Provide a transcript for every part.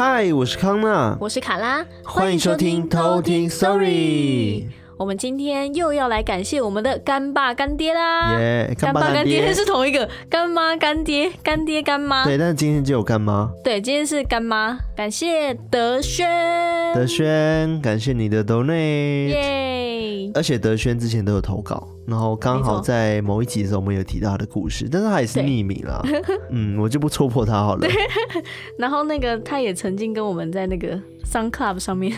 嗨，我是康娜，我是卡拉，欢迎收听偷听 Story。我们今天又要来感谢我们的干爸干爹啦！耶，干爸干爹是同一个，干妈干爹，干爹干妈。对，但是今天就有干妈。对，今天是干妈，感谢德轩。德轩，感谢你的 donate。耶！而且德轩之前都有投稿，然后刚好在某一集的时候，我们有提到他的故事，但是他也是匿名啦。嗯，我就不戳破他好了。然后那个他也曾经跟我们在那个 Sun Club 上面。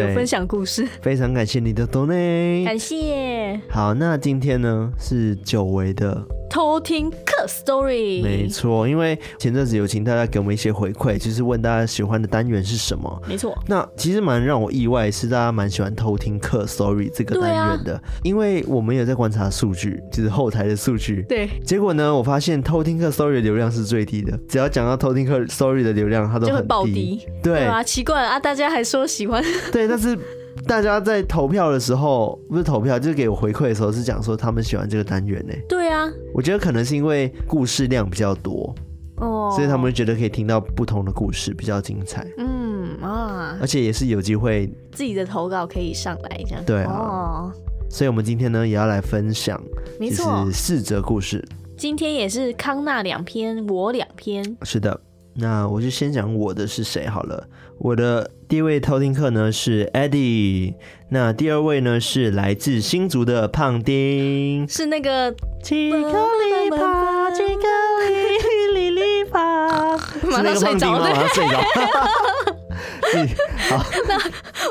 有分享故事，非常感谢你的 donate，感谢。好，那今天呢是久违的。偷听客 story，没错，因为前阵子有请大家给我们一些回馈，就是问大家喜欢的单元是什么。没错，那其实蛮让我意外，是大家蛮喜欢偷听客 story 这个单元的，啊、因为我们有在观察数据，就是后台的数据。对，结果呢，我发现偷听客 story 的流量是最低的，只要讲到偷听客 story 的流量，它都很低，就会爆低。对，对啊，奇怪啊，大家还说喜欢。对，但是。大家在投票的时候，不是投票，就是给我回馈的时候，是讲说他们喜欢这个单元呢。对啊，我觉得可能是因为故事量比较多哦，所以他们觉得可以听到不同的故事，比较精彩。嗯啊，而且也是有机会自己的投稿可以上来这样。对啊，哦，所以我们今天呢也要来分享，没错，四则故事。今天也是康纳两篇，我两篇。是的。那我就先讲我的是谁好了。我的第一位偷听客呢是 Eddie，那第二位呢是来自新竹的胖丁，是那个叽哩啪叽哩哩啪，是那个胖丁吗？他睡着。好，那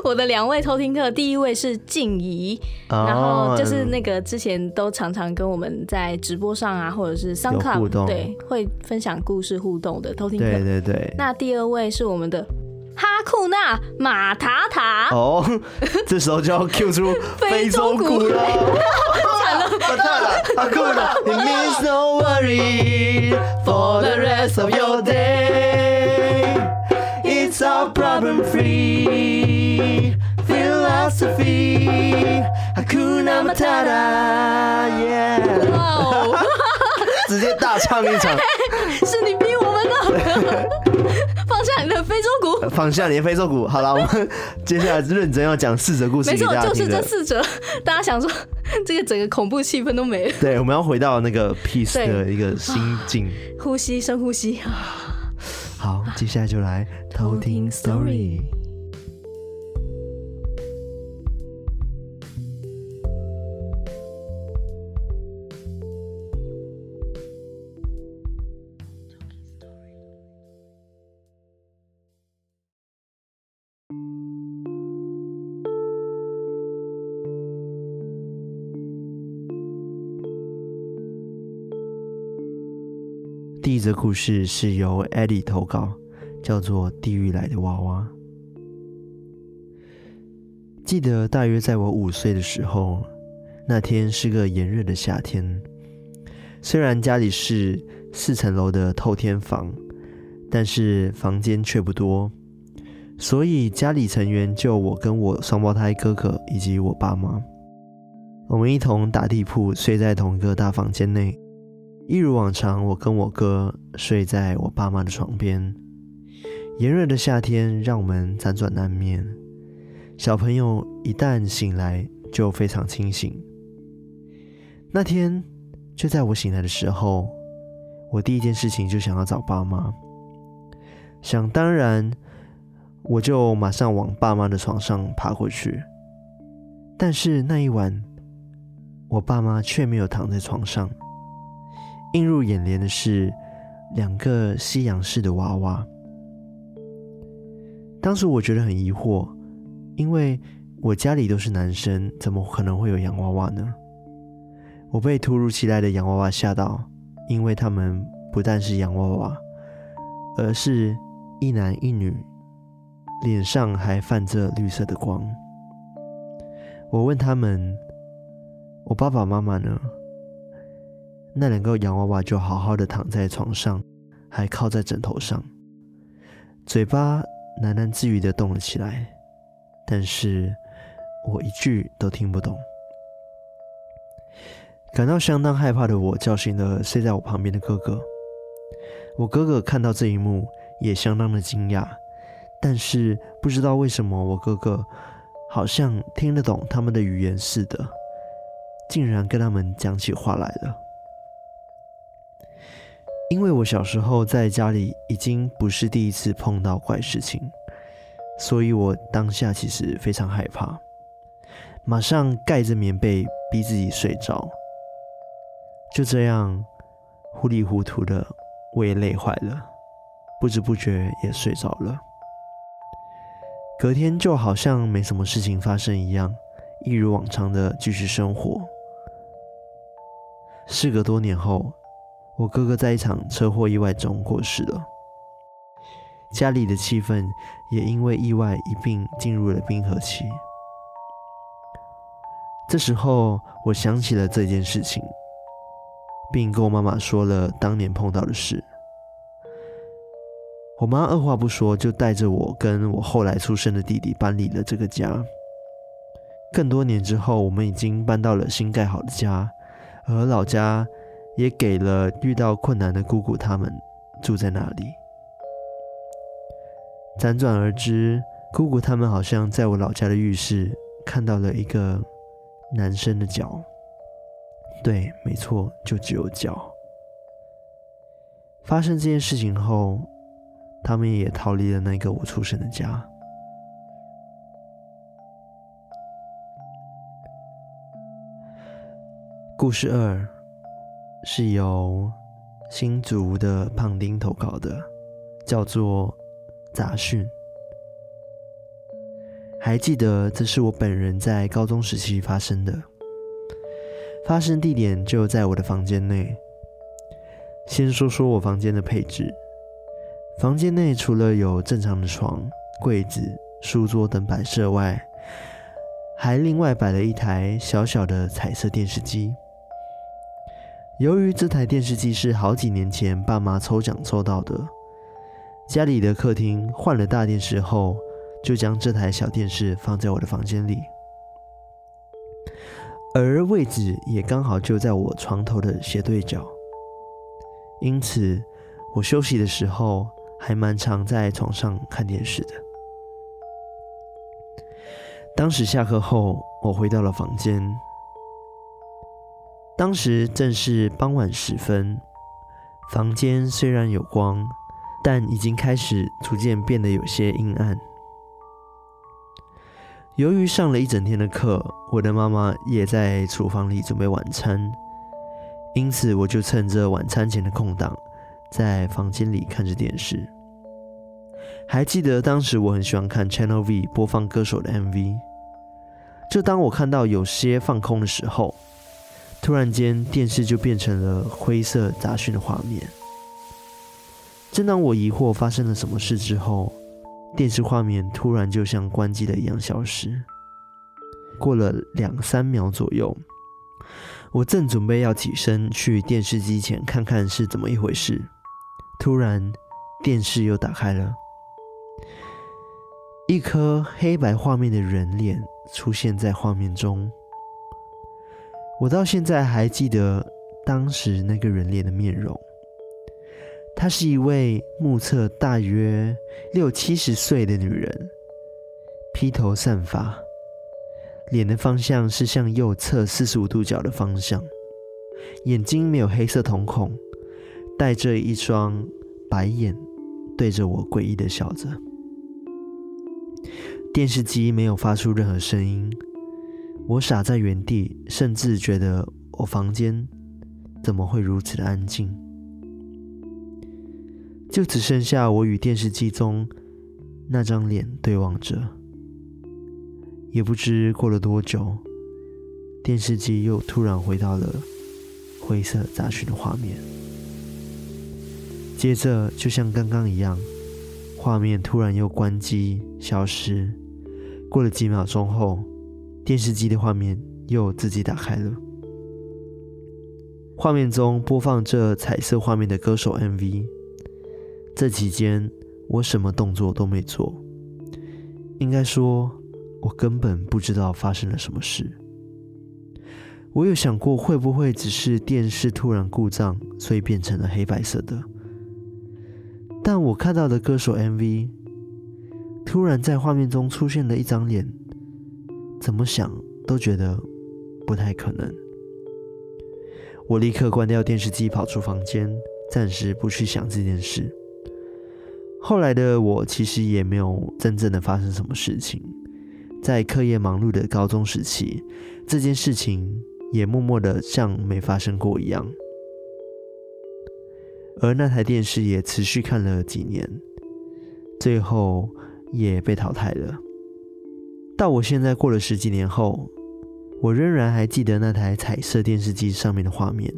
我的两位偷听客，第一位是静怡，哦、然后就是那个之前都常常跟我们在直播上啊，或者是 SoundCloud 对，会分享故事互动的偷听客。对对对。那第二位是我们的哈库纳马塔塔。哦，这时候就要 Q 出非洲鼓了。惨了，马塔塔，哈库纳，It means no worry for the rest of your day。It's our problem free philosophy. Hakuna Matata, yeah. Wow. 直接大唱一场，是你逼我们的。放下你的非洲鼓，放下你的非洲鼓。好了，我们接下来认真要讲四则故事给大家听。没错，就是这四则。大家想说，这个整个恐怖气氛都没了。对，我们要回到那个 peace 的一个心境。呼吸，深呼吸。好，接下来就来偷听 story。则故事是由 Eddie 投稿，叫做《地狱来的娃娃》。记得大约在我五岁的时候，那天是个炎热的夏天。虽然家里是四层楼的透天房，但是房间却不多，所以家里成员就我跟我双胞胎哥哥以及我爸妈，我们一同打地铺睡在同一个大房间内。一如往常，我跟我哥睡在我爸妈的床边。炎热的夏天让我们辗转难眠。小朋友一旦醒来就非常清醒。那天就在我醒来的时候，我第一件事情就想要找爸妈。想当然，我就马上往爸妈的床上爬过去。但是那一晚，我爸妈却没有躺在床上。映入眼帘的是两个西洋式的娃娃。当时我觉得很疑惑，因为我家里都是男生，怎么可能会有洋娃娃呢？我被突如其来的洋娃娃吓到，因为他们不但是洋娃娃，而是一男一女，脸上还泛着绿色的光。我问他们：“我爸爸妈妈呢？”那两个洋娃娃就好好的躺在床上，还靠在枕头上，嘴巴喃喃自语的动了起来，但是我一句都听不懂。感到相当害怕的我叫醒了睡在我旁边的哥哥。我哥哥看到这一幕也相当的惊讶，但是不知道为什么，我哥哥好像听得懂他们的语言似的，竟然跟他们讲起话来了。因为我小时候在家里已经不是第一次碰到怪事情，所以我当下其实非常害怕，马上盖着棉被逼自己睡着。就这样糊里糊涂的，我也累坏了，不知不觉也睡着了。隔天就好像没什么事情发生一样，一如往常的继续生活。事隔多年后，我哥哥在一场车祸意外中过世了，家里的气氛也因为意外一并进入了冰河期。这时候，我想起了这件事情。并跟我妈妈说了当年碰到的事。我妈二话不说就带着我跟我后来出生的弟弟搬离了这个家。更多年之后，我们已经搬到了新盖好的家，而老家也给了遇到困难的姑姑他们住在那里。辗转而知，姑姑他们好像在我老家的浴室看到了一个男生的脚。对，没错，就只有脚。发生这件事情后，他们也逃离了那个我出生的家。故事二是由新竹的胖丁投稿的，叫做《杂讯》。还记得，这是我本人在高中时期发生的。发生地点就在我的房间内。先说说我房间的配置。房间内除了有正常的床、柜子、书桌等摆设外，还另外摆了一台小小的彩色电视机。由于这台电视机是好几年前爸妈抽奖抽到的，家里的客厅换了大电视后，就将这台小电视放在我的房间里。而位置也刚好就在我床头的斜对角，因此我休息的时候还蛮常在床上看电视的。当时下课后，我回到了房间，当时正是傍晚时分，房间虽然有光，但已经开始逐渐变得有些阴暗。由于上了一整天的课，我的妈妈也在厨房里准备晚餐，因此我就趁着晚餐前的空档，在房间里看着电视。还记得当时我很喜欢看 Channel V 播放歌手的 MV，就当我看到有些放空的时候，突然间电视就变成了灰色杂讯的画面。正当我疑惑发生了什么事之后，电视画面突然就像关机了一样消失。过了两三秒左右，我正准备要起身去电视机前看看是怎么一回事，突然电视又打开了，一颗黑白画面的人脸出现在画面中。我到现在还记得当时那个人脸的面容。她是一位目测大约六七十岁的女人，披头散发，脸的方向是向右侧四十五度角的方向，眼睛没有黑色瞳孔，带着一双白眼，对着我诡异的笑着。电视机没有发出任何声音，我傻在原地，甚至觉得我房间怎么会如此的安静。就只剩下我与电视机中那张脸对望着，也不知过了多久，电视机又突然回到了灰色杂讯的画面。接着，就像刚刚一样，画面突然又关机消失。过了几秒钟后，电视机的画面又自己打开了，画面中播放着彩色画面的歌手 MV。这期间，我什么动作都没做，应该说，我根本不知道发生了什么事。我有想过，会不会只是电视突然故障，所以变成了黑白色的？但我看到的歌手 MV，突然在画面中出现了一张脸，怎么想都觉得不太可能。我立刻关掉电视机，跑出房间，暂时不去想这件事。后来的我其实也没有真正的发生什么事情，在课业忙碌的高中时期，这件事情也默默的像没发生过一样。而那台电视也持续看了几年，最后也被淘汰了。到我现在过了十几年后，我仍然还记得那台彩色电视机上面的画面，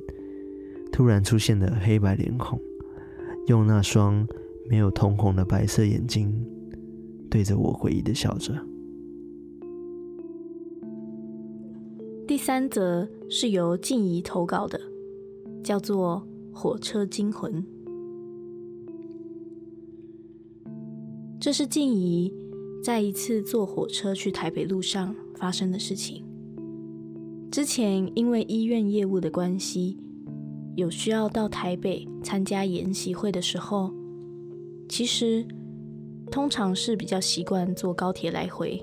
突然出现的黑白脸孔，用那双没有瞳孔的白色眼睛，对着我诡异的笑着。第三则是由静怡投稿的，叫做《火车惊魂》。这是静怡在一次坐火车去台北路上发生的事情。之前因为医院业务的关系，有需要到台北参加研习会的时候，其实通常是比较习惯坐高铁来回，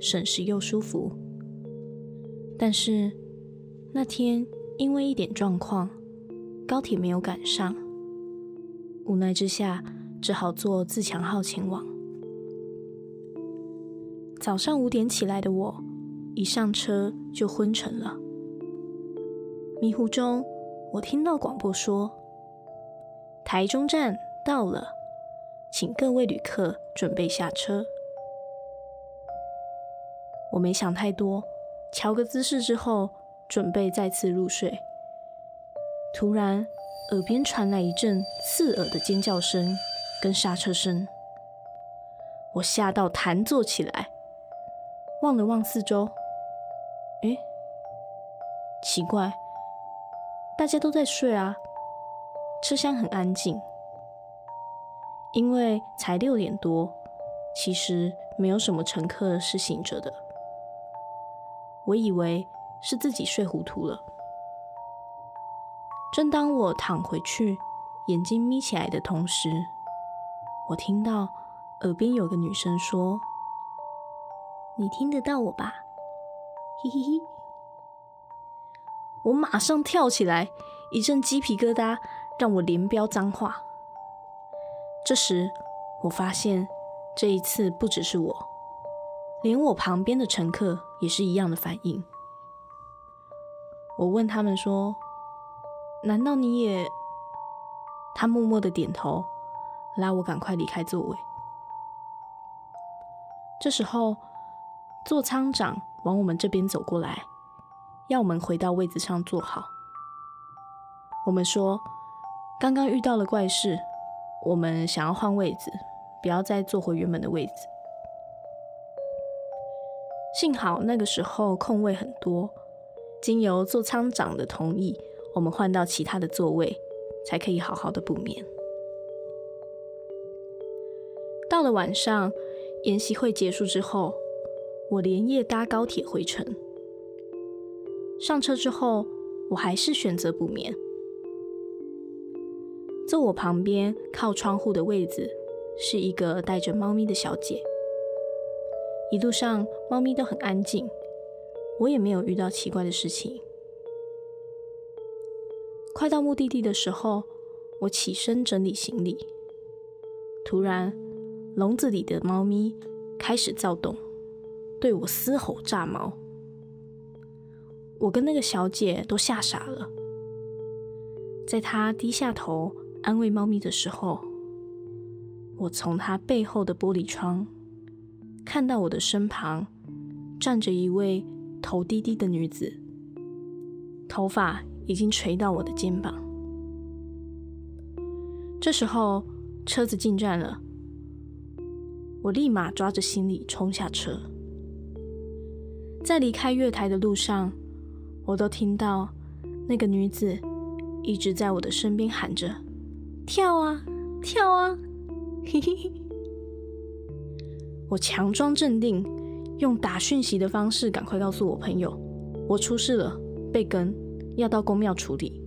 省时又舒服。但是那天因为一点状况，高铁没有赶上，无奈之下只好坐自强号前往。早上五点起来的我，一上车就昏沉了。迷糊中，我听到广播说：“台中站到了，请各位旅客准备下车。”我没想太多，乔个姿势之后，准备再次入睡。突然，耳边传来一阵刺耳的尖叫声跟刹车声，我吓到弹坐起来，望了望四周。诶，奇怪，大家都在睡啊，车厢很安静。因为才六点多，其实没有什么乘客是醒着的。我以为是自己睡糊涂了。正当我躺回去，眼睛眯起来的同时，我听到耳边有个女生说：“你听得到我吧？”嘿嘿嘿！我马上跳起来，一阵鸡皮疙瘩让我连飙脏话。这时，我发现这一次不只是我，连我旁边的乘客也是一样的反应。我问他们说：“难道你也？”他默默的点头，拉我赶快离开座位。这时候，座舱长。往我们这边走过来，要我们回到位子上坐好。我们说，刚刚遇到了怪事，我们想要换位子，不要再坐回原本的位子。幸好那个时候空位很多，经由座舱长的同意，我们换到其他的座位，才可以好好的补眠。到了晚上，研习会结束之后。我连夜搭高铁回程。上车之后，我还是选择不眠。坐我旁边靠窗户的位子是一个带着猫咪的小姐。一路上猫咪都很安静，我也没有遇到奇怪的事情。快到目的地的时候，我起身整理行李，突然笼子里的猫咪开始躁动。对我嘶吼炸毛，我跟那个小姐都吓傻了。在她低下头安慰猫咪的时候，我从她背后的玻璃窗看到我的身旁站着一位头低低的女子，头发已经垂到我的肩膀。这时候车子进站了，我立马抓着行李冲下车。在离开月台的路上，我都听到那个女子一直在我的身边喊着：“跳啊，跳啊！” 嘿嘿嘿。我强装镇定，用打讯息的方式赶快告诉我朋友：“我出事了，被跟，要到公庙处理。”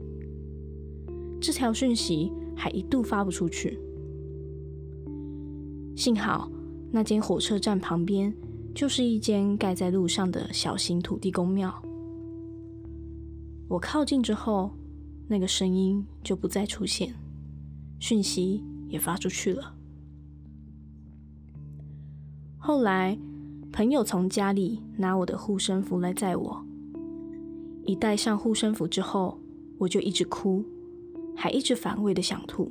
这条讯息还一度发不出去。幸好那间火车站旁边就是一间盖在路上的小型土地公庙。我靠近之后，那个声音就不再出现，讯息也发出去了。后来，朋友从家里拿我的护身符来载我，一戴上护身符之后，我就一直哭，还一直反胃的想吐。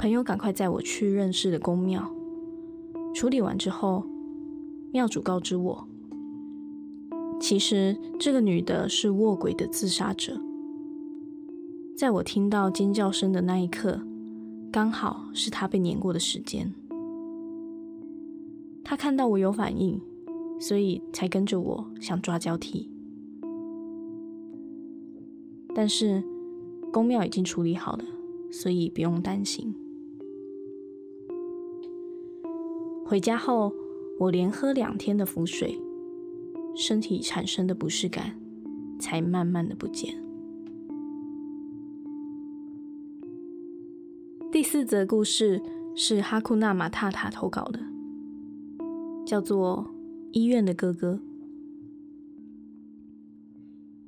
朋友赶快载我去认识的公庙。处理完之后，庙主告知我，其实这个女的是卧轨的自杀者。在我听到尖叫声的那一刻，刚好是她被碾过的时间。她看到我有反应，所以才跟着我想抓交替。但是宫庙已经处理好了，所以不用担心。回家后，我连喝两天的符水，身体产生的不适感才慢慢的不见。第四则故事是哈库纳马塔塔投稿的，叫做《医院的哥哥》。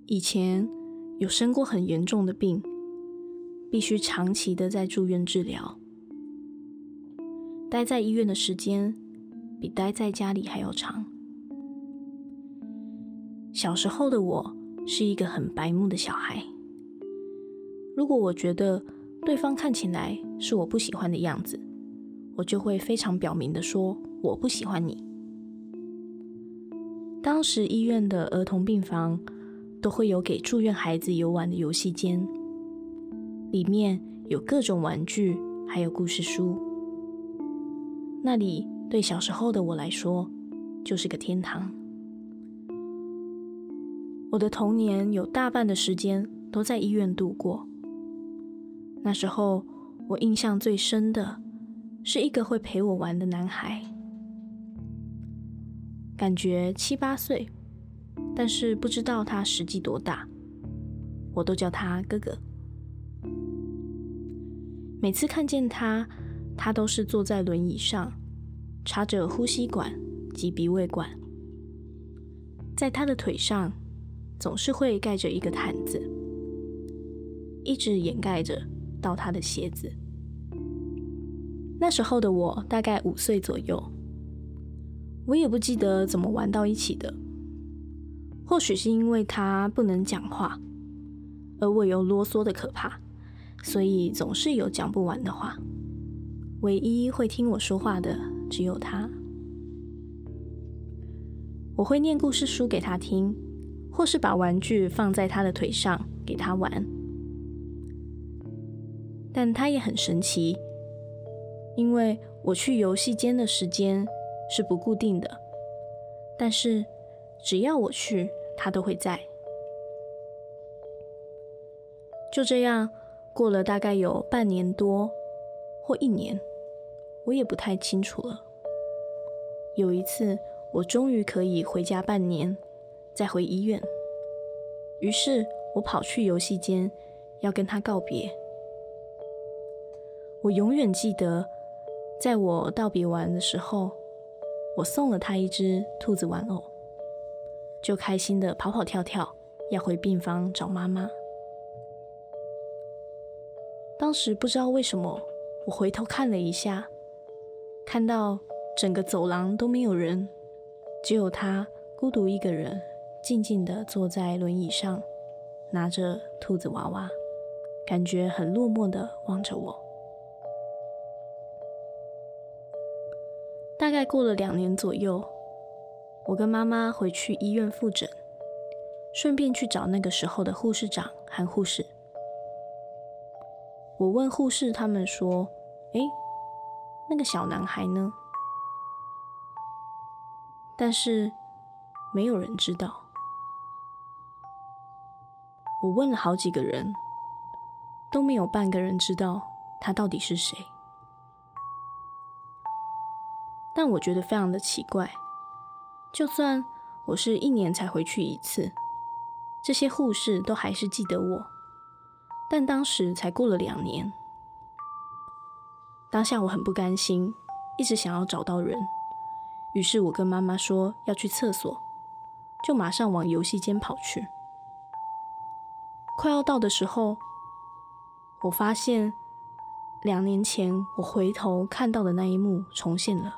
以前有生过很严重的病，必须长期的在住院治疗。待在医院的时间比待在家里还要长。小时候的我是一个很白目的小孩。如果我觉得对方看起来是我不喜欢的样子，我就会非常表明的说我不喜欢你。当时医院的儿童病房都会有给住院孩子游玩的游戏间，里面有各种玩具，还有故事书。那里对小时候的我来说就是个天堂。我的童年有大半的时间都在医院度过。那时候我印象最深的是一个会陪我玩的男孩，感觉七八岁，但是不知道他实际多大，我都叫他哥哥。每次看见他，他都是坐在轮椅上，插着呼吸管及鼻胃管，在他的腿上总是会盖着一个毯子，一直掩盖着到他的鞋子。那时候的我大概五岁左右，我也不记得怎么玩到一起的。或许是因为他不能讲话，而我又啰嗦的可怕，所以总是有讲不完的话。唯一会听我说话的只有他。我会念故事书给他听，或是把玩具放在他的腿上给他玩。但他也很神奇，因为我去游戏间的时间是不固定的，但是只要我去，他都会在。就这样过了大概有半年多或一年。我也不太清楚了。有一次，我终于可以回家半年，再回医院。于是我跑去游戏间，要跟他告别。我永远记得，在我道别完的时候，我送了他一只兔子玩偶，就开心的跑跑跳跳，要回病房找妈妈。当时不知道为什么，我回头看了一下。看到整个走廊都没有人，只有他孤独一个人，静静地坐在轮椅上，拿着兔子娃娃，感觉很落寞地望着我。大概过了两年左右，我跟妈妈回去医院复诊，顺便去找那个时候的护士长和护士。我问护士，他们说：“诶。”那个小男孩呢？但是没有人知道。我问了好几个人，都没有半个人知道他到底是谁。但我觉得非常的奇怪，就算我是一年才回去一次，这些护士都还是记得我。但当时才过了两年。当下我很不甘心，一直想要找到人，于是我跟妈妈说要去厕所，就马上往游戏间跑去。快要到的时候，我发现两年前我回头看到的那一幕重现了。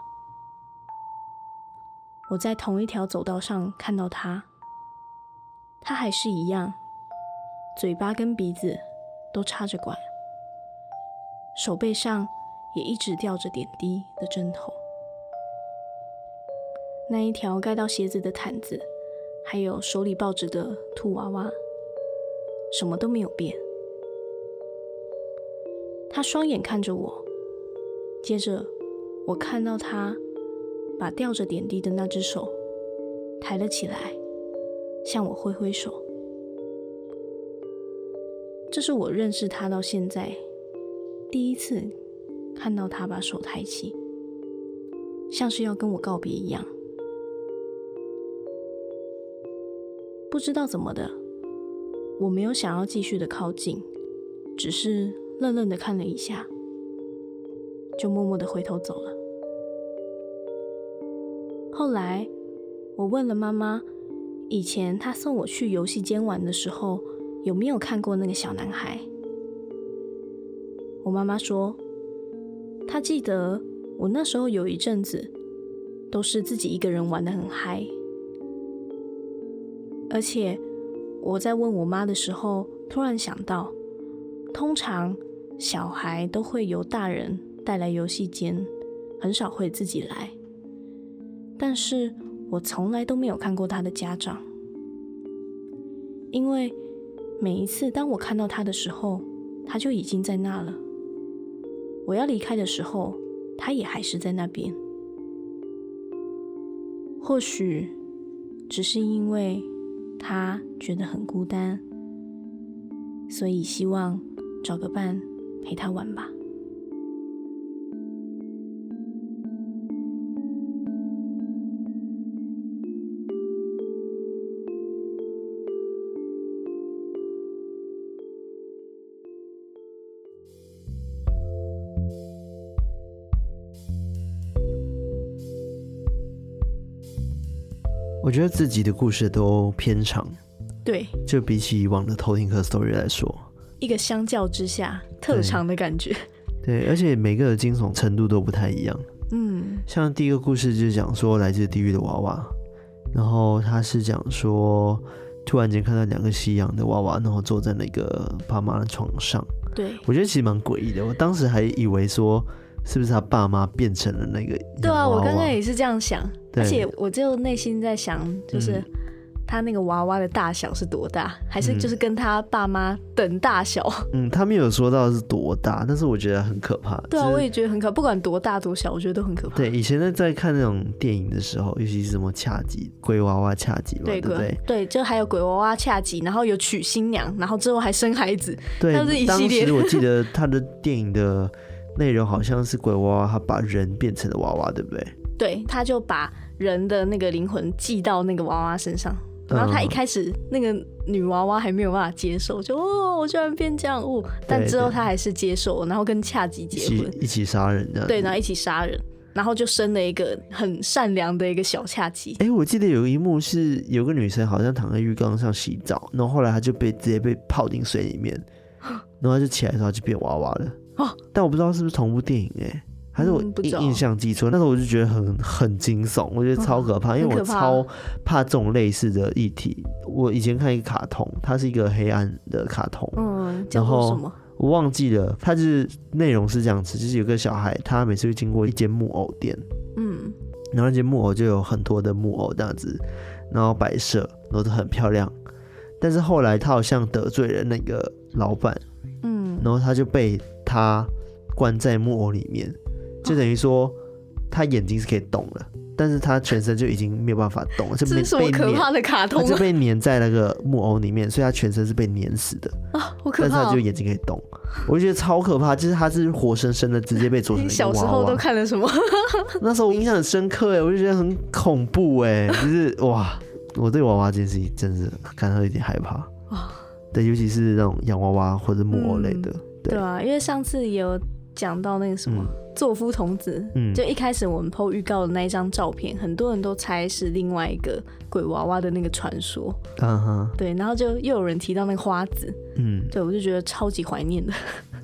我在同一条走道上看到他，他还是一样，嘴巴跟鼻子都插着管，手背上也一直吊着点滴的针头。那一条盖到鞋子的毯子，还有手里抱着的兔娃娃，什么都没有变。他双眼看着我，接着我看到他。把吊着点滴的那只手抬了起来，向我挥挥手。这是我认识他到现在第一次看到他把手抬起，像是要跟我告别一样。不知道怎么的，我没有想要继续的靠近，只是愣愣的看了一下，就默默的回头走了。后来，我问了妈妈，以前她送我去游戏间玩的时候，有没有看过那个小男孩？我妈妈说，他记得我那时候有一阵子都是自己一个人玩得很嗨，而且我在问我妈的时候，突然想到，通常小孩都会由大人带来游戏间，很少会自己来。但是我从来都没有看过他的家长，因为每一次当我看到他的时候，他就已经在那了。我要离开的时候，他也还是在那边。或许只是因为他觉得很孤单，所以希望找个伴陪他玩吧。觉得自己的故事都偏长，对，就比起以往的偷听客 story 来说，一个相较之下特长的感觉。对，对，而且每个的惊悚程度都不太一样。嗯，像第一个故事就是讲说来自地狱的娃娃，然后他是讲说突然间看到两个西洋的娃娃，然后坐在那个爸妈的床上。对，我觉得其实蛮诡异的，我当时还以为说。是不是他爸妈变成了那个？对啊，我刚刚也是这样想，而且我就内心在想，就是他那个娃娃的大小是多大，嗯、还是就是跟他爸妈等大小？嗯，他没有说到是多大，但是我觉得很可怕。对啊，我也觉得很可怕，不管多大多小，我觉得都很可怕。对，以前在在看那种电影的时候，尤其是什么恰吉鬼娃娃恰吉嘛，对不对？对，就还有鬼娃娃恰吉，然后有娶新娘，然后之后还生孩子，对，它是一系列。当时我记得 他的电影的。内容好像是鬼娃娃，他把人变成了娃娃，对不对？对，他就把人的那个灵魂寄到那个娃娃身上，然后他一开始那个女娃娃还没有办法接受，就哦，我居然变这样哦，但之后他还是接受，然后跟恰吉结婚，一起杀人的，对，然后一起杀人，然后就生了一个很善良的一个小恰吉。哎，我记得有一幕是有个女生好像躺在浴缸上洗澡，然后后来她就被直接被泡进水里面，然后她就起来的时候就变娃娃了。哦，但我不知道是不是同部电影哎、欸，还是我印印象记错？那时候我就觉得很很惊悚，我觉得超可怕，因为我超怕这种类似的议题。我以前看一个卡通，它是一个黑暗的卡通，嗯，然后我忘记了，它就是内容是这样子，就是有个小孩，他每次会经过一间木偶店，嗯，然后那间木偶就有很多的木偶这样子，然后摆设，然后都很漂亮，但是后来他好像得罪了那个老板，嗯，然后他就被。他关在木偶里面，就等于说他眼睛是可以动的，但是他全身就已经没有办法动了，就是被可怕的卡通，他就被粘在那个木偶里面，所以他全身是被粘死的啊，好可怕！但是他就眼睛可以动，我就觉得超可怕，就是他是活生生的直接被做成一个娃娃。你小时候都看了什么？那时候我印象很深刻哎，我就觉得很恐怖哎，就是哇，我对娃娃这件事情真是感到有点害怕啊。对，尤其是那种洋娃娃或者木偶类的。对啊，因为上次也有讲到那个什么、嗯、夫童子，嗯，就一开始我们 PO 预告的那一张照片，很多人都猜是另外一个鬼娃娃的那个传说，嗯哼，对，然后就又有人提到那个花子，嗯，对，我就觉得超级怀念的。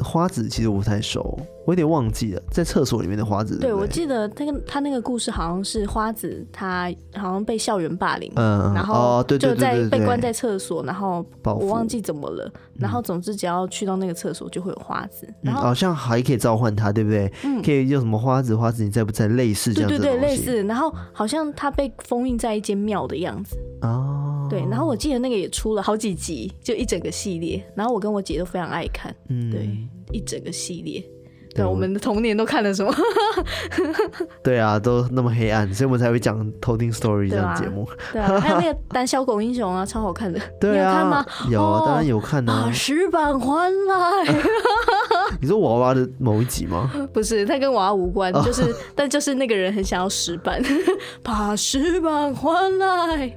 花子其实我不太熟，我有点忘记了，在厕所里面的花子。对，对，对，我记得那个他那个故事好像是花子，他好像被校园霸凌，嗯，然后就在被关在厕所，然后我忘记怎么了，然后总之只要去到那个厕所就会有花子，然后好像还可以召唤他，对不对？嗯，可以用什么花子，花子你在不在？类似这样子，对对对，类似。然后好像他被封印在一间庙的样子。哦，对，然后我记得那个也出了好几集，就一整个系列，然后我跟我姐都非常爱看，嗯，对。一整个系列，对，我们的童年都看了什么？对啊，都那么黑暗，所以我们才会讲偷听 story 这样节目。对啊，还有那个 胆小狗英雄啊，超好看的。对啊，有看吗？有啊，当然有看啊。把石板还来。你说娃娃的某一集吗？不是，它跟娃娃无关，就是，但就是那个人很想要石板，把石板还来，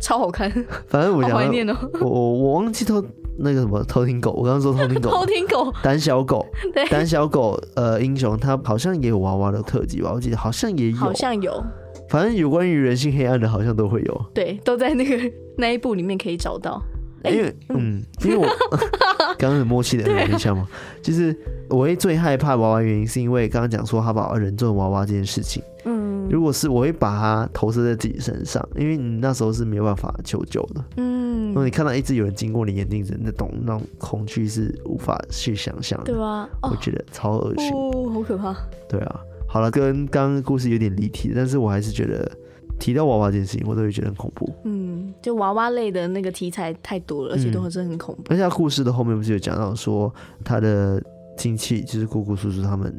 超好看。反正我好怀念哦。我我我忘记偷。那个什么偷听狗，我刚刚说偷听狗，偷听狗，胆小狗，对，胆小狗，呃，英雄，他好像也有娃娃的特辑吧？我记得好像也有，好像有，反正有关于人性黑暗的，好像都会有，对，都在那个那一部里面可以找到。因为，嗯，因为我 刚刚很默契的有印象嘛，就是我会最害怕娃娃原因，是因为刚刚讲说他把人做娃娃这件事情，嗯，如果是我会把它投射在自己身上，因为你那时候是没有办法求救的，嗯，如果你看到一直有人经过你眼睛子，那种那种恐惧是无法去想象的，对吧？我觉得超恶心，哦，好可怕。对啊，好了，跟刚刚故事有点离题，但是我还是觉得。提到娃娃这件事情，我都会觉得很恐怖。嗯，就娃娃类的那个题材太多了，而且都是很恐怖。而且故事的后面不是有讲到说，他的亲戚就是姑姑叔叔他们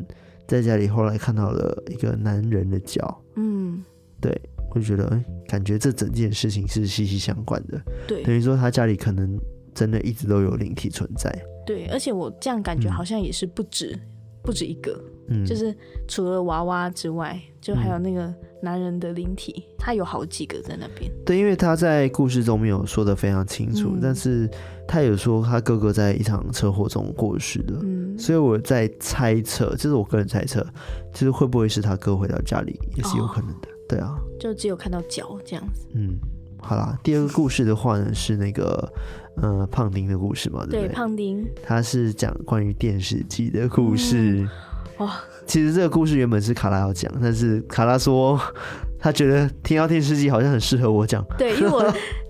在家里后来看到了一个男人的脚。嗯，对，我就觉得，哎，感觉这整件事情是息息相关的。对，等于说他家里可能真的一直都有灵体存在。对，而且我这样感觉好像也是不止、嗯、不止一个。嗯，就是除了娃娃之外，就还有那个男人的灵体，嗯、他有好几个在那边。对，因为他在故事中没有说的非常清楚，嗯、但是他有说他哥哥在一场车祸中过世的，嗯，所以我在猜测，这是我个人猜测，就是会不会是他哥回到家里也是有可能的，哦、对啊，就只有看到脚这样子。嗯，好啦，第二个故事的话呢是那个呃胖丁的故事嘛，对不对？对，胖丁，他是讲关于电视机的故事。嗯哇，其实这个故事原本是卡拉要讲，但是卡拉说 他觉得听到电视机好像很适合我讲。对，因为我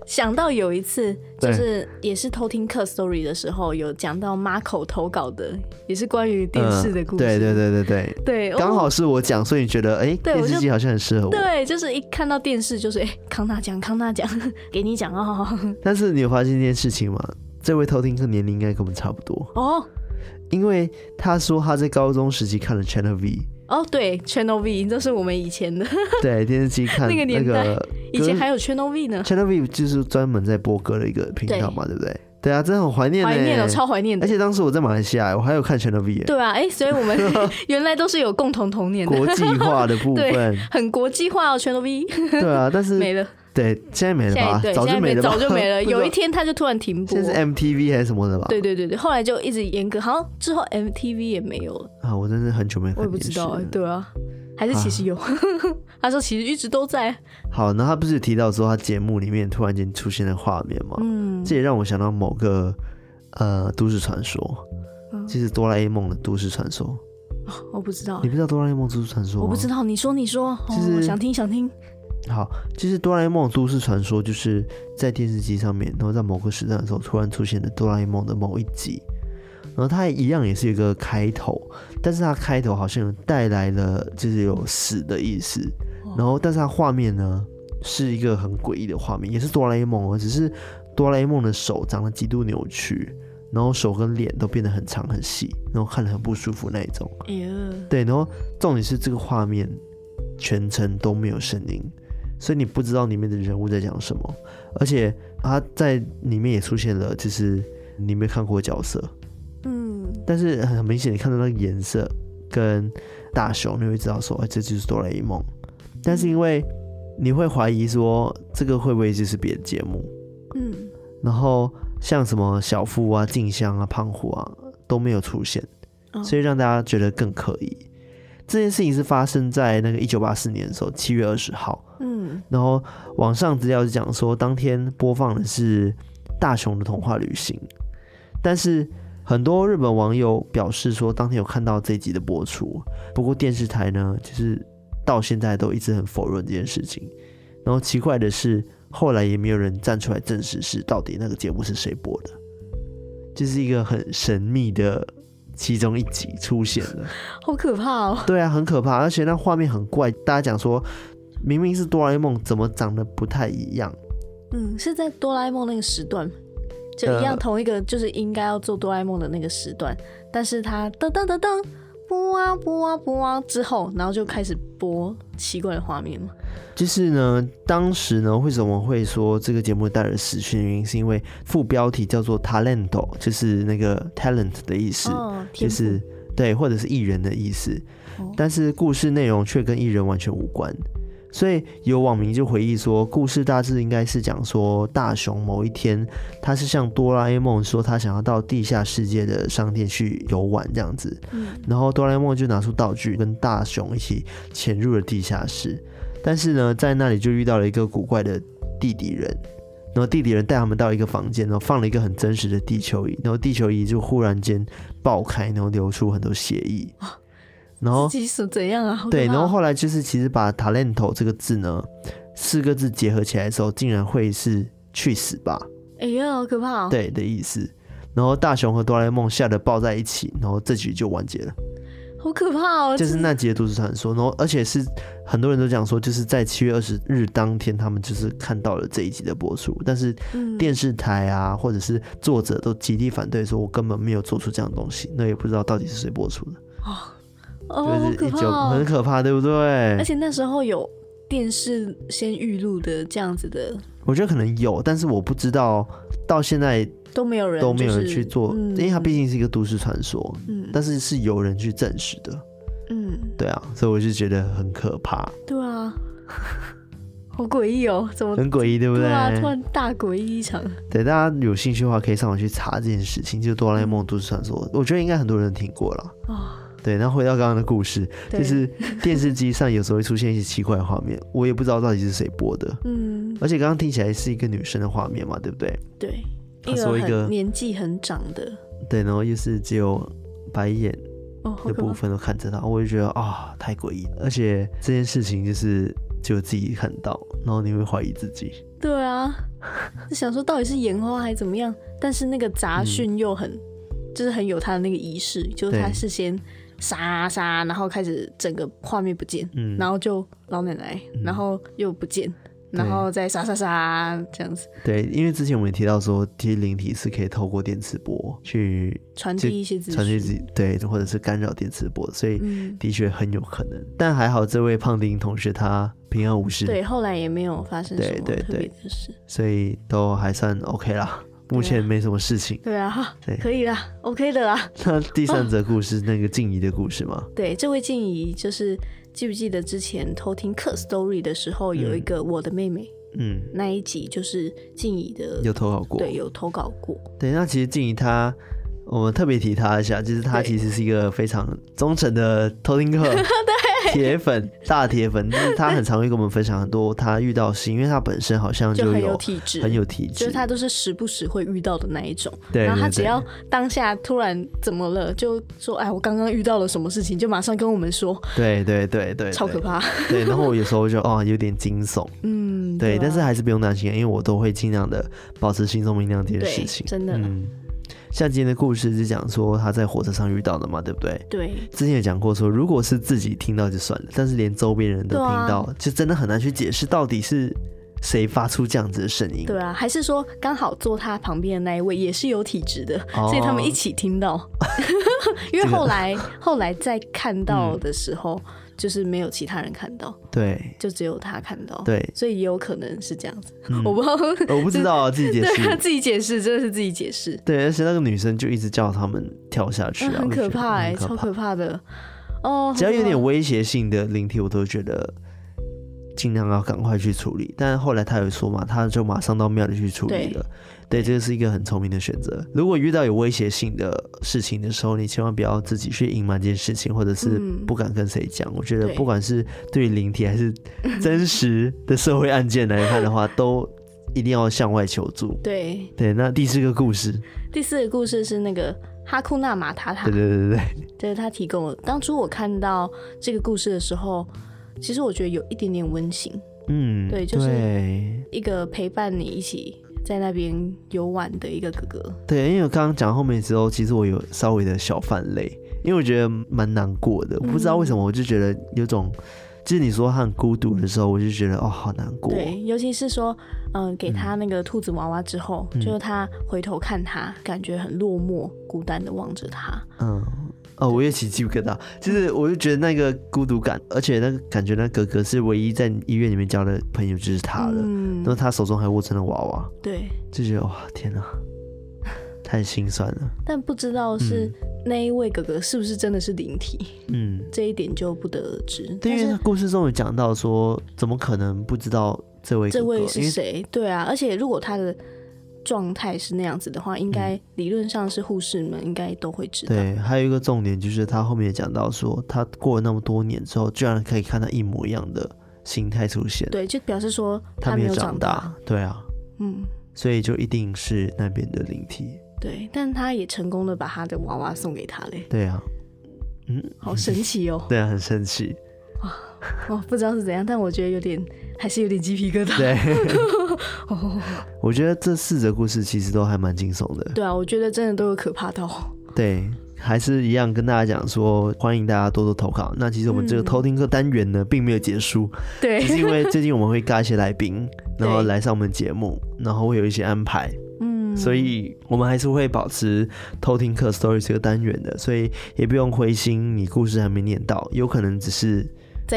想到有一次，就是也是偷听客 story 的时候，有讲到 Marco 投稿的，也是关于电视的故事。对对对对对对，刚好是我讲，所以你觉得哎，电视机好像很适合我。对，就是一看到电视就是哎，康纳讲，康纳讲，给你讲哦。但是你有发现一件事情吗？这位偷听客年龄应该跟我们差不多哦。因为他说他在高中时期看了 Channel V 哦，对 Channel V 都是我们以前的对电视机看 那个年代，以前还有 Channel V 呢。Channel V 就是专门在播歌的一个频道嘛，对不对？对啊，真的很怀念，怀念哦，超怀念的。而且当时我在马来西亚，我还有看 Channel V。对啊，哎，所以我们 原来都是有共同童年的国际化的部分，很国际化哦 Channel V。对啊，但是 没了。对，现在没了吧？早就没了，早就没了。有一天他就突然停播。现在是 MTV 还是什么的吧？对对对对，后来就一直严格，好像之后 MTV 也没有了。啊，我真是很久没看。我也不知道，对啊，还是其实有？他说其实一直都在。好，那他不是提到说他节目里面突然间出现了画面吗？嗯，这也让我想到某个呃都市传说，就是哆啦 A 梦的都市传说。我不知道，你不知道哆啦 A 梦都市传说？我不知道，你说你说，就是想听想听。好，其实哆啦 A 梦都市传说就是在电视机上面，然后在某个时段的时候突然出现的哆啦 A 梦的某一集，然后它一样也是一个开头，但是它开头好像有带来了就是有死的意思，然后但是它画面呢是一个很诡异的画面，也是哆啦 A 梦，只是哆啦 A 梦的手长得极度扭曲，然后手跟脸都变得很长很细，然后看得很不舒服那一种。对，然后重点是这个画面全程都没有声音。所以你不知道里面的人物在讲什么，而且他在里面也出现了，就是你没看过角色，嗯，但是很明显你看到那个颜色跟大熊，你会知道说，哎，这就是哆啦 A 梦。但是因为你会怀疑说，这个会不会就是别的节目？嗯，然后像什么小夫啊、静香啊、胖虎啊都没有出现，所以让大家觉得更可疑。这件事情是发生在那个一九八四年的时候，七月二十号。嗯，然后网上资料是讲说，当天播放的是大雄的童话旅行，但是很多日本网友表示说，当天有看到这一集的播出。不过电视台呢，就是到现在都一直很否认这件事情。然后奇怪的是，后来也没有人站出来证实是到底那个节目是谁播的，就是一个很神秘的。其中一集出现了，好可怕哦！对啊，很可怕，而且那画面很怪。大家讲说，明明是哆啦 A 梦，怎么长得不太一样？嗯，是在哆啦 A 梦那个时段，就一样同一个，就是应该要做哆啦 A 梦的那个时段，呃、但是他噔噔噔噔。播啊播啊播啊之后，然后就开始播奇怪的画面嘛。就是呢，当时呢，为什么会说这个节目带来死讯？原因是因为副标题叫做 “talento”，就是那个 talent 的意思，哦、就是对，或者是艺人的意思，哦、但是故事内容却跟艺人完全无关。所以有网民就回忆说，故事大致应该是讲说，大雄某一天，他是向哆啦 A 梦说，他想要到地下世界的商店去游玩这样子。嗯，然后哆啦 A 梦就拿出道具，跟大雄一起潜入了地下室。但是呢，在那里就遇到了一个古怪的地底人，然后地底人带他们到一个房间，然后放了一个很真实的地球仪，然后地球仪就忽然间爆开，然后流出很多血液。然后怎样啊？对，然后后来就是其实把 talento 这个字呢，四个字结合起来的时候，竟然会是去死吧？哎呀，好可怕哦！对的意思。然后大雄和哆啦 A 梦吓得抱在一起，然后这局就完结了。好可怕哦！就是那集的都市传说，然后而且是很多人都讲说，就是在七月二十日当天，他们就是看到了这一集的播出，但是电视台啊，或者是作者都极力反对，说我根本没有做出这样的东西，那也不知道到底是谁播出的。哦哦，就是一九很可怕，对不对？而且那时候有电视先预录的这样子的，我觉得可能有，但是我不知道到现在都没有人都没有人去做，因为它毕竟是一个都市传说。嗯，但是是有人去证实的。嗯，对啊，所以我就觉得很可怕。对啊，好诡异哦，怎么很诡异，对不对？突然大诡异一场。对，大家有兴趣的话，可以上网去查这件事情，就是哆啦 A 梦都市传说。我觉得应该很多人听过了啊。对，然后回到刚刚的故事，就是电视机上有时候会出现一些奇怪的画面，我也不知道到底是谁播的。嗯，而且刚刚听起来是一个女生的画面嘛，对不对？对，一个年纪很长的，对，然后又是只有白眼的部分都看着他，哦、我就觉得啊、哦，太诡异了。而且这件事情就是只有自己看到，然后你会怀疑自己。对啊，就想说到底是眼花还是怎么样？但是那个杂讯又很，嗯、就是很有他的那个仪式，就是他事先。杀杀，然后开始整个画面不见，嗯，然后就老奶奶，嗯、然后又不见，然后再杀杀杀这样子。对，因为之前我们也提到说，其实灵体是可以透过电磁波去传递一些资讯，传递自己对，或者是干扰电磁波，所以的确很有可能。嗯、但还好，这位胖丁同学他平安无事，对，后来也没有发生什么特别的事，所以都还算 OK 啦。目前没什么事情。对啊，对，可以啦，OK 的啦。那第三则故事，那个静怡的故事吗？对，这位静怡就是记不记得之前偷听 Kerstory 的时候，有一个我的妹妹，嗯，那一集就是静怡的有投稿过，对，有投稿过。对，那其实静怡她，我们特别提他一下，就是他其实是一个非常忠诚的偷听客。对铁粉，大铁粉，就是他很常会跟我们分享很多他遇到的事，因为他本身好像就有，就很有体质，很有体质，就是他都是时不时会遇到的那一种。对，然后他只要当下突然怎么了，就说：“哎，我刚刚遇到了什么事情？”就马上跟我们说。对对对对，超可怕。对，然后我有时候就哦，有点惊悚。嗯，对，但是还是不用担心，因为我都会尽量的保持心中明亮这件事情。真的。嗯。像今天的故事是讲说他在火车上遇到的嘛，对不对？对。之前也讲过说，如果是自己听到就算了，但是连周边人都听到，啊、就真的很难去解释到底是谁发出这样子的声音。对啊，还是说刚好坐他旁边的那一位也是有体质的，哦、所以他们一起听到。因为后来、这个、后来 在看到的时候。嗯就是没有其他人看到，对，就只有他看到，对，所以也有可能是这样子，嗯、我不知道，我不知道啊，自己解释，他自己解释，真的是自己解释，对，而且那个女生就一直叫他们跳下去啊，很可怕哎，超可怕的。哦，只要有点威胁性的灵体，我都觉得尽量要赶快去处理。但是后来他有说嘛，他就马上到庙里去处理了，对，这个是一个很聪明的选择。如果遇到有威胁性的事情的时候，你千万不要自己去隐瞒这件事情，或者是不敢跟谁讲。嗯、我觉得不管是对于灵体还是 真实的社会案件来看的话，都一定要向外求助。对对，那第四个故事，第四个故事是那个哈库纳马塔塔。对对对对对，就是 他提供了。当初我看到这个故事的时候，其实我觉得有一点点温情。嗯，对，就是一个陪伴你一起在那边游玩的一个哥哥。对，因为我刚刚讲后面之后，其实我有稍微的小泛泪，因为我觉得蛮难过的。我不知道为什么，我就觉得有种，就是你说他很孤独的时候，我就觉得哦，好难过。对，尤其是说，嗯、呃，给他那个兔子娃娃之后，嗯、就是他回头看他，感觉很落寞、孤单的望着他。嗯。哦，我也起鸡皮疙瘩，就是我就觉得那个孤独感，而且那个感觉，那哥哥是唯一在医院里面交的朋友就是他了，嗯，然后他手中还握着那娃娃，对，就觉得哇，天哪，太心酸了。但不知道是那一位哥哥是不是真的是灵体，嗯，这一点就不得而知。对，因为故事中有讲到说，怎么可能不知道这位哥哥这位是谁？对啊，而且如果他的。状态是那样子的话，应该理论上是护士们应该都会知道。对，还有一个重点就是他后面也讲到说，他过了那么多年之后，居然可以看到一模一样的形态出现。对，就表示说他没有长大。长大对啊，嗯，所以就一定是那边的灵体。对，但他也成功的把他的娃娃送给他嘞。对啊，嗯，好神奇哦。对啊，很神奇。哇，我不知道是怎样，但我觉得有点。还是有点鸡皮疙瘩。对，我觉得这四则故事其实都还蛮惊悚的。对啊，我觉得真的都有可怕到。对，还是一样跟大家讲说，欢迎大家多多投稿。那其实我们这个偷听课单元呢，并没有结束。对，是因为 最近我们会尬一些来宾，然后来上我们节目，然后会有一些安排。嗯，所以我们还是会保持偷听课 story 这个单元的，所以也不用灰心，你故事还没念到，有可能只是。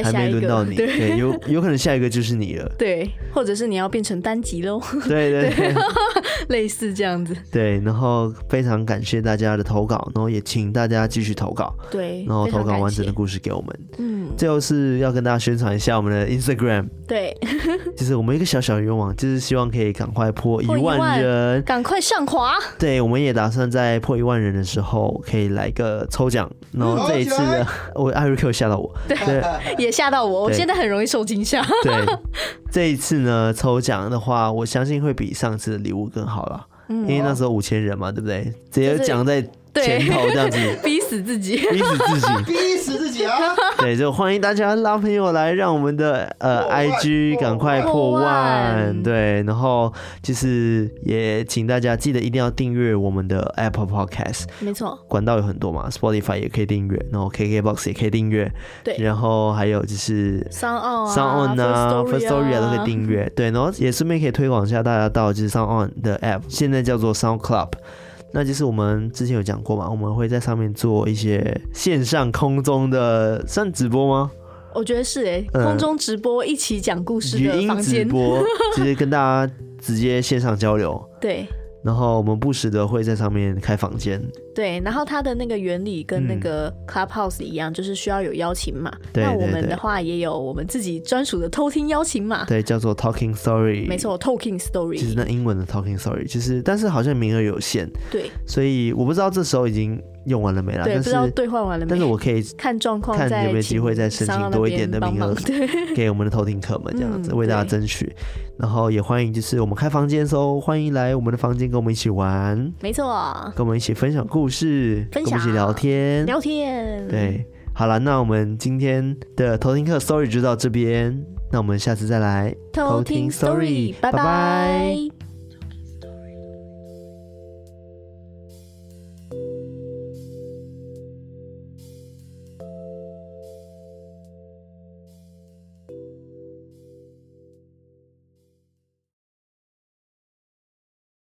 还没轮到你，对，对，有有可能下一个就是你了，对，或者是你要变成单集喽，对对对，类似这样子，对，然后非常感谢大家的投稿，然后也请大家继续投稿，对，然后投稿完整的故事给我们，嗯，最后是要跟大家宣传一下我们的 Instagram，对，就是我们一个小小的愿望，就是希望可以赶快破一万人，赶快上滑，对，我们也打算在破一万人的时候可以来个抽奖，然后这一次的，我艾瑞克吓到我，对。对 也吓到我，我现在很容易受惊吓。对，这一次呢，抽奖的话，我相信会比上次的礼物更好了，嗯，因为那时候五千人嘛，对不对？直接奖在。前头这样子，逼死自己，逼死自己，逼死自己啊！对，就欢迎大家拉朋友来，让我们的呃 IG 赶快破万。对，然后就是也请大家记得一定要订阅我们的 Apple Podcast。没错，管道有很多嘛，Spotify 也可以订阅，然后 KKBox 也可以订阅。对，然后还有就是 SoundOn、SoundOn 啊，Firstory 啊都可以订阅。对，然后也顺便可以推广一下大家到就是 SoundOn 的 App，现在叫做 Sound Club。那就是我们之前有讲过嘛，我们会在上面做一些线上空中的算直播吗？我觉得是哎、欸，空中直播一起讲故事的房间，直接 跟大家直接线上交流。对。然后我们不时的会在上面开房间，对。然后它的那个原理跟那个 Clubhouse 一样，嗯、就是需要有邀请码。对，那我们的话也有我们自己专属的偷听邀请码，对，叫做 Talking Story。没错，Talking Story。其实那英文的 Talking Story，其实但是好像名额有限，对。所以我不知道这时候已经用完了没啦？对，但是不知道兑换完了没？但是我可以看状况，看有没有机会再申请多一点的名额，对，给我们的偷听客们这样子、嗯、为大家争取。然后也欢迎，就是我们开房间的时候，欢迎来我们的房间跟我们一起玩。没错，跟我们一起分享故事，分享。跟我们一起聊天，聊天。对，好了，那我们今天的偷听课 story 就到这边，那我们下次再来。偷听 story，拜拜。